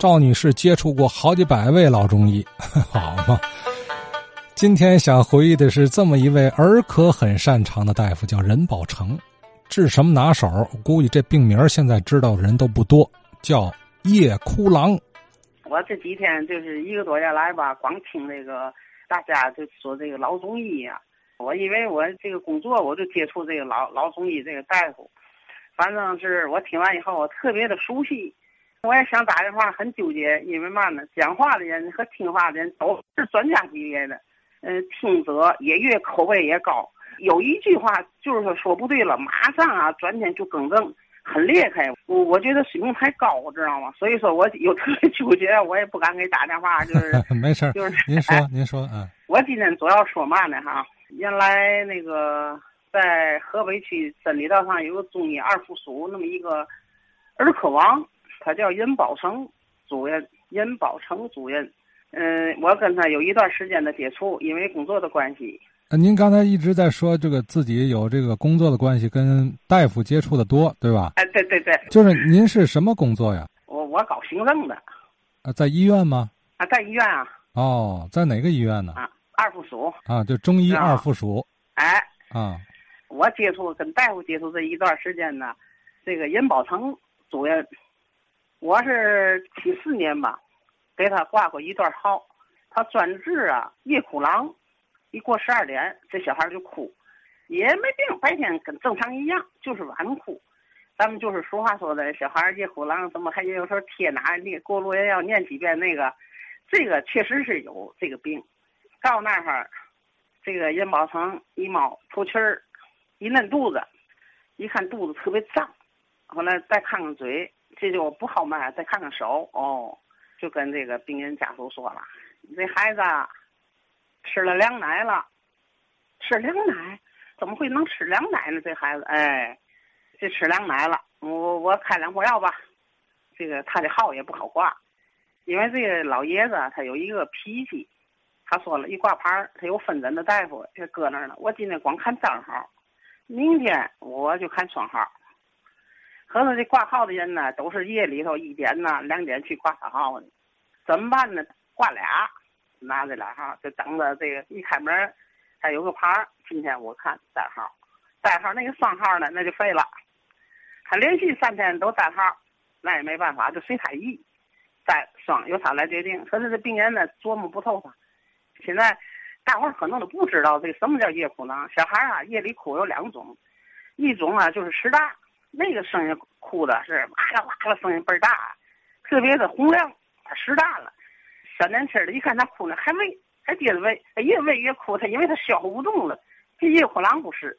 赵女士接触过好几百位老中医，好嘛？今天想回忆的是这么一位儿科很擅长的大夫，叫任宝成，治什么拿手？估计这病名现在知道的人都不多，叫夜哭狼。我这几天就是一个多月来吧，光听那个大家就说这个老中医呀，我以为我这个工作我就接触这个老老中医这个大夫，反正是我听完以后我特别的熟悉。我也想打电话，很纠结，因为嘛呢？讲话的人和听话的人都是专家级别的，嗯，听者也越口味也高。有一句话就是说说不对了，马上啊，转天就更正，很厉害。我我觉得水平太高，知道吗？所以说我有特别纠结，我也不敢给打电话，就是 没事就是您说您说啊。我今天主要说嘛呢？哈，原来那个在河北区真理道上有个中医二附属那么一个儿科王。他叫任宝成主任，任宝成主任。嗯，我跟他有一段时间的接触，因为工作的关系。呃，您刚才一直在说这个自己有这个工作的关系，跟大夫接触的多，对吧？哎，对对对。就是您是什么工作呀？我我搞行政的。啊，在医院吗？啊，在医院啊。哦，在哪个医院呢？啊，二附属。啊，就中医二附属。哎。啊。我接触跟大夫接触这一段时间呢，这个任宝成主任。我是七四年吧，给他挂过一段号，他专治啊夜哭狼，一过十二点这小孩就哭，也没病，白天跟正常一样，就是晚哭。咱们就是俗话说的，小孩夜哭狼，怎么还有时候贴哪念过路也要念几遍那个，这个确实是有这个病。到那儿，这个任宝成一摸出气儿，一嫩肚子，一看肚子特别胀，后来再看看嘴。这就不好卖，再看看手哦，就跟这个病人家属说了：“你这孩子吃了凉奶了，吃凉奶怎么会能吃凉奶呢？这孩子，哎，这吃凉奶了，我我开两副药吧。这个他的号也不好挂，因为这个老爷子他有一个脾气，他说了一挂牌他有分诊的大夫就搁那儿呢。我今天光看单号，明天我就看双号。”合着这挂号的人呢，都是夜里头一点呐、两点去挂他号的，怎么办呢？挂俩，拿这俩号，就等着这个一开门，还有个牌。今天我看单号，单号那个双号呢，那就废了。他连续三天都单号，那也没办法，就随他意。单双由他来决定。可是这病人呢，琢磨不透他。现在大伙可能都不知道这什么叫夜哭囊。小孩啊，夜里哭有两种，一种啊就是实大。那个声音哭的是哇啦哇啦，声音倍儿大，特别的洪亮。他实大了，小年轻的，一看他哭呢，还喂，还接着喂，他越喂越哭。他因为他消化不动了。这夜哭狼不是，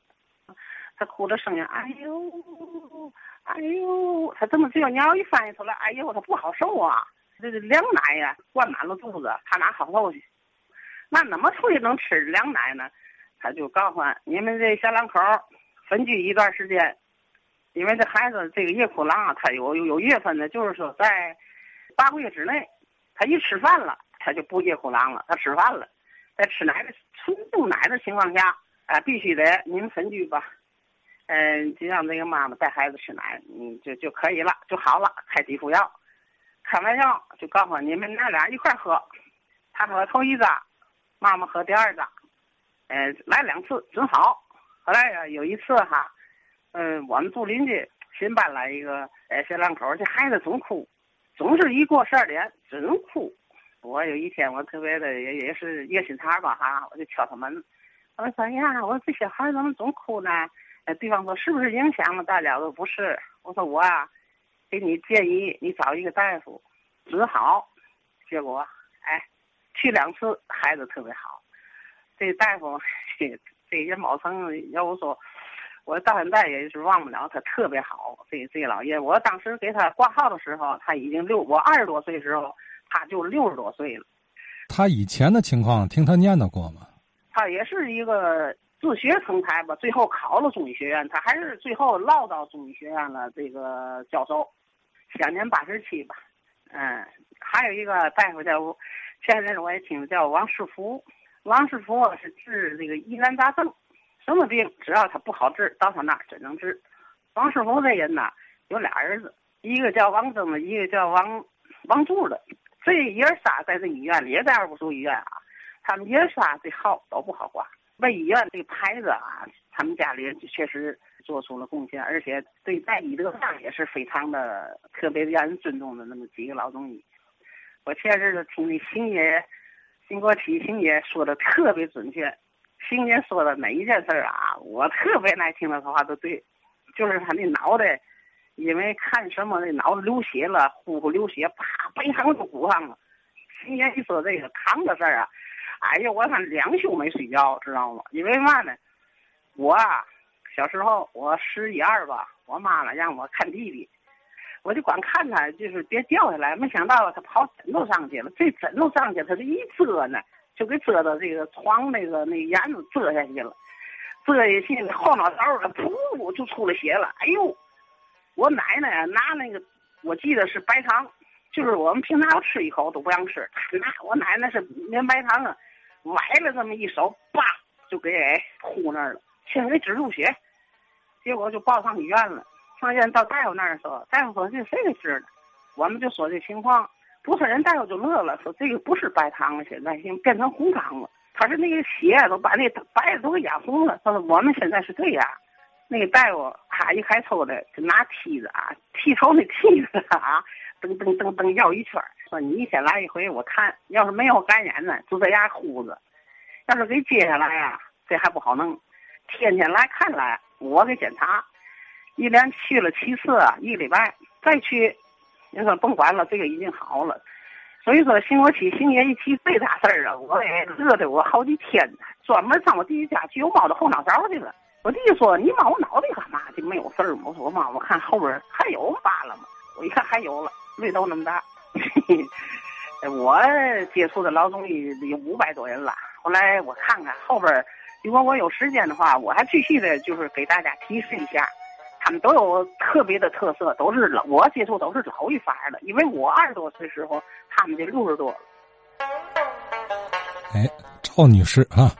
他哭的声音，哎呦，哎呦，他怎么只要鸟一翻译出来，哎呦，他不好受啊。这个凉奶呀，灌满了肚子，他哪好受去？那怎么会能吃凉奶呢？他就告诉俺，你们这小两口分居一段时间。因为这孩子这个夜哭狼啊，他有有有月份的，就是说在八个月之内，他一吃饭了，他就不夜哭狼了。他吃饭了，在吃奶的纯母奶的情况下，啊，必须得你们分居吧，嗯，就让这个妈妈带孩子吃奶，嗯，就就可以了，就好了。开几副药，开完药就告诉你们那俩一块喝，他喝头一扎，妈妈喝第二扎，嗯，来两次准好。后来呀，有一次哈。嗯，我们住邻居新搬来一个哎小两口，这孩子总哭，总是一过十二点真哭。我有一天我特别的也也是热心肠吧哈，我就敲他门，我说哎呀，我说这小孩怎么总哭呢？哎，对方说是不是影响了大家？我说不是，我说我啊，给你建议你找一个大夫治好。结果哎，去两次孩子特别好。这大夫这人毛成要我说。我到现在也是忘不了他特别好，这这老爷，我当时给他挂号的时候，他已经六，我二十多岁时候，他就六十多岁了。他以前的情况听他念叨过吗？他也是一个自学成才吧，最后考了中医学院，他还是最后落到中医学院了。这个教授，享年八十七吧。嗯，还有一个大夫叫，前阵我也听叫王世福，王世福是治这个疑难杂症。什么病，只要他不好治，到他那儿真能治。王世福这人呐，有俩儿子，一个叫王增的，一个叫王王柱的，这爷仨在这医院里，也在二附属医院啊，他们爷仨这号都不好挂。为医院这牌子啊，他们家里人确实做出了贡献，而且对在医德上也是非常的特别让人尊重的那么几个老中医。我前日子听那邢爷、邢国启邢爷说的特别准确，邢爷说的每一件事儿啊，我特别爱听他说话都对，就是他那脑袋。因为看什么那脑子流血了，呼呼流血，啪，背上就鼓上了。今年一说这个糖的事儿啊，哎呀，我看两宿没睡觉，知道吗？因为嘛呢，我啊，小时候我十一二吧，我妈妈让我看弟弟，我就光看他，就是别掉下来。没想到他跑枕头上去了，这枕头上去，他这一遮呢，就给遮到这个床那个那沿子遮下去了，遮下去后脑勺啊，噗就出了血了。哎呦！我奶奶拿那个，我记得是白糖，就是我们平常吃一口都不让吃。拿我奶奶是连白糖啊，崴了这么一手，叭就给呼那儿了，先给止住血，结果就抱上医院了。上医院到大夫那儿的时候，大夫说这谁给治的？我们就说这情况，不是人大夫就乐了，说这个不是白糖了，现在已经变成红糖了。他说那个血都把那白的都给压红了。他说我们现在是这样。那个大夫咔一开抽的，就拿梯子啊，剃头那梯子啊，噔噔噔噔绕一圈说你先来一回，我看要是没有感染呢，就这样呼着；要是给接下来啊，这还不好弄。天天来看来，我给检查，一连去了七次，一礼拜再去，人说甭管了，这个已经好了。所以说，星我起星爷一提这大事儿啊，我也乐得我好几天呢，专门上我弟弟家去，我猫的后脑勺去了。我弟说：“你摸我脑袋干嘛？就没有事儿吗？”我说：“我妈，我看后边还有疤了吗？”我一看还有了，绿豆那么大。我接触的老中医有五百多人了。后来我看看后边，如果我有时间的话，我还继续的，就是给大家提示一下，他们都有特别的特色，都是老我接触都是老一法的。因为我二十多岁时候，他们就六十多了。哎，赵女士啊，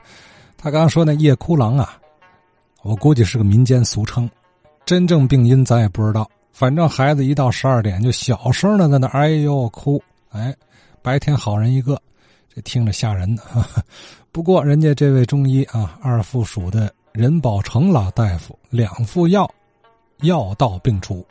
她刚刚说那夜哭郎啊。我估计是个民间俗称，真正病因咱也不知道。反正孩子一到十二点就小声的在那哎呦哭，哎，白天好人一个，这听着吓人呢。不过人家这位中医啊，二附属的任宝成老大夫，两副药，药到病除。